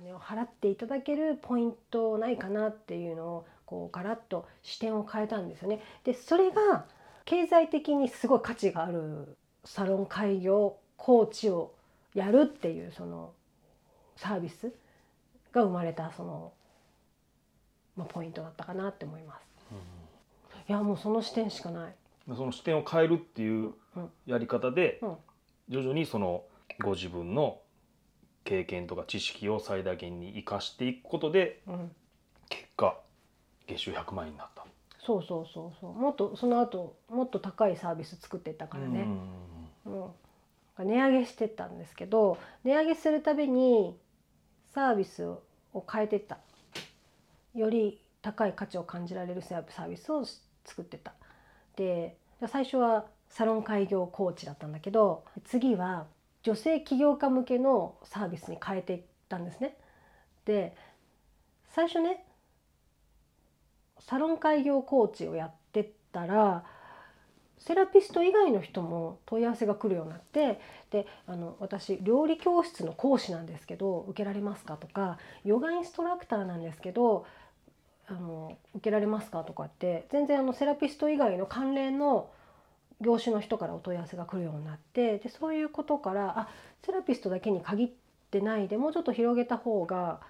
金を払っていただけるポイントないかなっていうのをこうガラッと視点を変えたんですよね。でそれが経済的にすごい価値があるサロン開業コーチをやるっていうそのサービスが生まれたその、まあ、ポイントだったかなって思います。いやもうその視点しかない。その視点を変えるっていううんやり方でうん徐々にそのご自分の経験とか知識を最大限に生かしていくことでうん、結果月収100万円になった。そうそうそうそう。もっとその後もっと高いサービス作っていったからね。うん、値上げしてったんですけど値上げするたびにサービスを変えてった。より高い価値を感じられるサービスを作ってった。で最初はサロン開業コーチだったんだけど次は女性起業家向けのサービスに変えていったんですね。で最初ねサロン開業コーチをやってったらセラピスト以外の人も問い合わせが来るようになってであの私料理教室の講師なんですけど受けられますかとかヨガインストラクターなんですけどあの受けられますかとかって全然あのセラピスト以外の関連の業種の人からお問い合わせが来るようになってでそういうことからあセラピストだけに限ってないでもうちょっと広げた方が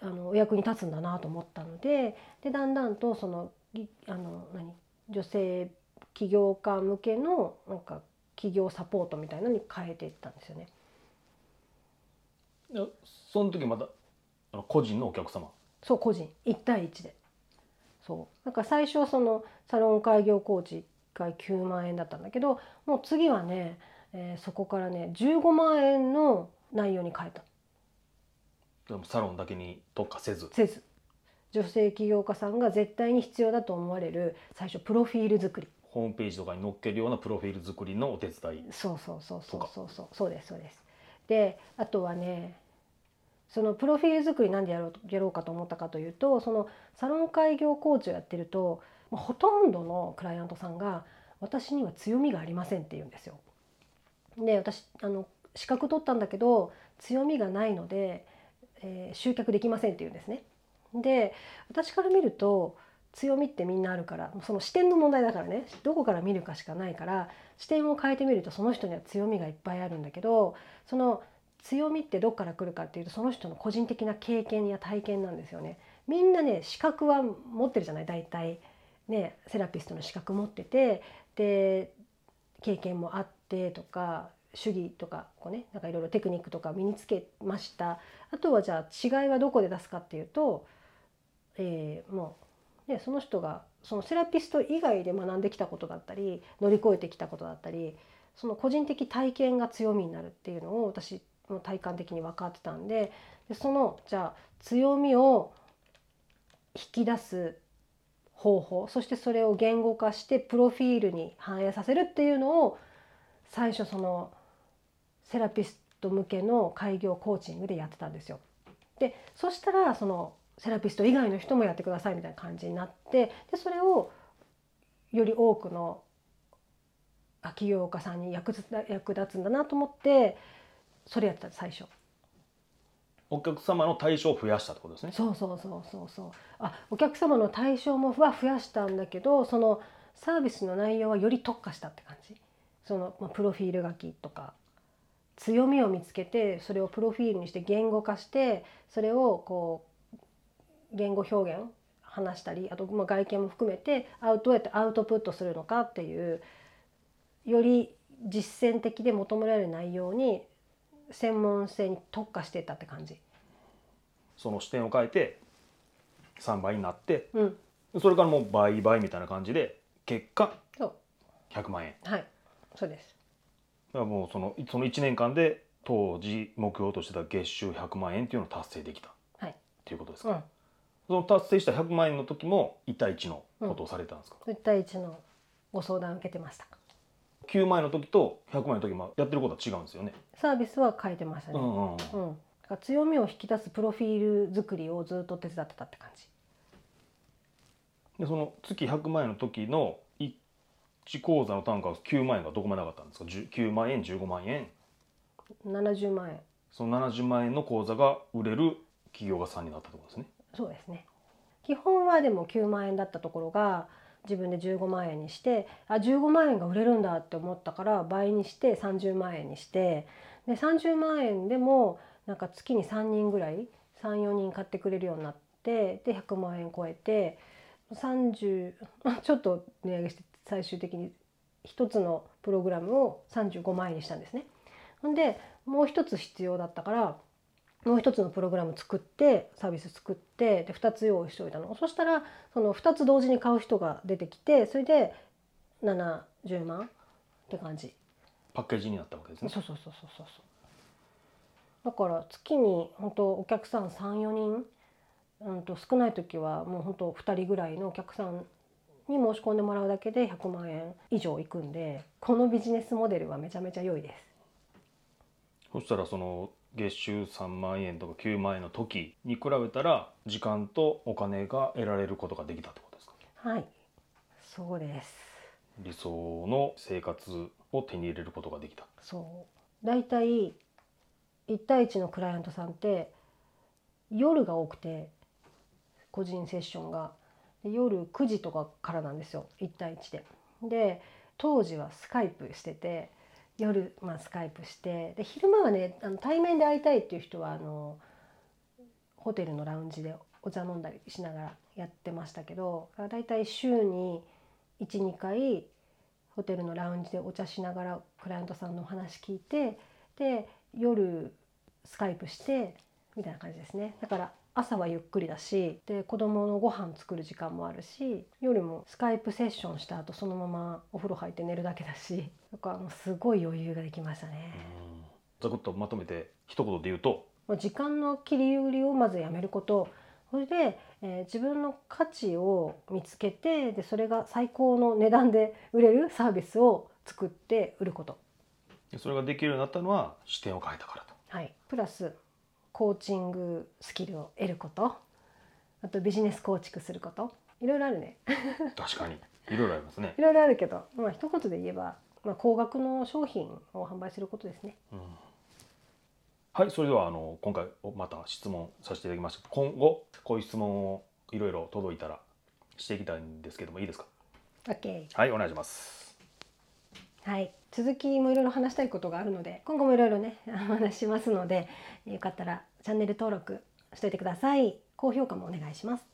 あのお役に立つんだなと思ったのででだんだんとそのぎあの何女性起業家向けのなんか企業サポートみたいなのに変えていったんですよね。でその時また個人のお客様？そう個人。1対1で。そう。なんか最初そのサロン開業コーチ1回9万円だったんだけどもう次はね、えーそこからね15万円の内容に変えた。でもサロンだけに特化せず？せず。女性起業家さんが絶対に必要だと思われる最初プロフィール作り。ホームページとかに載っけるようなプロフィール作りのお手伝い。そうそうそうそうそうそう。そうですそうです。であとはねそのプロフィール作りなんでやろうやろうかと思ったかというとそのサロン開業コーチをやってるともうほとんどのクライアントさんが私には強みがありませんって言うんですよ。で私あの資格取ったんだけど強みがないので、えー集客できませんって言うんですね。で私から見ると強みってみんなあるからその視点の問題だからねどこから見るかしかないから視点を変えてみるとその人には強みがいっぱいあるんだけどその強みってどっから来るかっていうとその人の個人的な経験や体験なんですよね。みんなね資格は持ってるじゃない大体ねセラピストの資格持っててで経験もあってとか主義とかこうねなんかいろいろテクニックとか身につけました。あとはじゃあ違いはどこで出すかっていうと、えーもう、ね、その人がそのセラピスト以外で学んできたことだったり乗り越えてきたことだったりその個人的体験が強みになるっていうのを私も体感的に分かってたんででそのじゃあ強みを引き出す方法そしてそれを言語化してプロフィールに反映させるっていうのを最初そのセラピスト向けの開業コーチングでやってたんですよ。でそしたらそのセラピスト以外の人もやってくださいみたいな感じになってでそれをより多くの起業家さんに役立つんだなと思ってそれやってた最初。お客様の対象を増やしたってことですね。そうそうそうそうそう。あお客様の対象もは増やしたんだけどそのサービスの内容はより特化したって感じ。その、まあ、プロフィール書きとか。強みを見つけてそれをプロフィールにして言語化してそれをこう言語表現話したりあとまあ外見も含めてアウトどうやってアウトプットするのかっていうより実践的で求められる内容に専門性に特化してたって感じ。その視点を変えて3倍になってうん、それからもう倍々みたいな感じで結果そう。100万円。はい、そうです。だからもうそのその1年間で当時目標としてた月収100万円っていうのを達成できた。っはい、ていうことですか、うん、その達成した100万円の時も1対1のことをされてたんですか、1対1のご相談を受けてました。9万円の時と100万円の時もやってることは違うんですよね、サービスは変えてましたね。うんうんうん。強みを引き出すプロフィール作りをずっと手伝ってたって感じ。でその月100万円の時の1口座の単価は9万円がどこまで上がったんですか？10 9万円15万円？70万円。その70万円の口座が売れる起業家さんになったってことですね。そうですね。基本はでも9万円だったところが自分で15万円にしてあ15万円が売れるんだって思ったから倍にして30万円にしてで30万円でもなんか月に3人ぐらい34人買ってくれるようになってで100万円超えて30 ちょっと値上げして最終的に1つのプログラムを35万円にしたんですね。ほんでもう一つ必要だったからもう一つのプログラム作ってサービス作ってで2つ用意しておいたの。そしたらその2つ同時に買う人が出てきてそれで70万って感じ。パッケージになったわけですね。そうそうそうそうそう。だから月に本当お客さん34人、うん、と少ない時はもう本当2人ぐらいのお客さんに申し込んでもらうだけで100万円以上いくんでこのビジネスモデルはめちゃめちゃ良いです。そしたらその月収3万円とか9万円の時に比べたら時間とお金が得られることができたってことですか？はい。そうです。理想の生活を手に入れることができた。そう。大体1対1のクライアントさんって夜が多くて個人セッションが。で夜9時とかからなんですよ。1対1で。で当時はスカイプしてて夜、まあ、スカイプしてで昼間はねあの対面で会いたいっていう人はあのホテルのラウンジでお茶飲んだりしながらやってましたけどだいたい週に12回ホテルのラウンジでお茶しながらクライアントさんのお話聞いてで夜スカイプしてみたいな感じですね。だから朝はゆっくりだしで子供のご飯作る時間もあるし夜もスカイプセッションした後そのままお風呂入って寝るだけだし だからもうすごい余裕ができましたね。ざくっとまとめて一言で言うと？時間の切り売りをまずやめること。それで、えー、自分の価値を見つけてでそれが最高の値段で売れるサービスを作って売ること。それができるようになったのは視点を変えたからと。はい、プラスコーチングスキルを得ること。あとビジネス構築すること。いろいろあるね。確かに。いろいろありますね。いろいろあるけど、まあ一言で言えば、まあ、高額の商品を販売することですね、うん、はいそれではあの今回また質問させていただきました。今後こういう質問をいろいろ届いたらしていきたいんですけどもいいですか？OK はいお願いします。はい。続きもいろいろ話したいことがあるので今後もいろいろねお話ししますのでよかったらチャンネル登録しといてください。高評価もお願いします。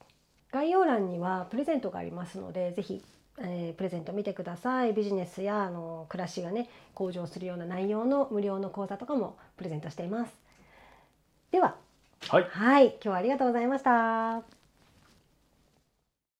概要欄にはプレゼントがありますのでぜひ、えー、プレゼント見てください。ビジネスやあの暮らしがね向上するような内容の無料の講座とかもプレゼントしています。では。はい、はい、今日はありがとうございました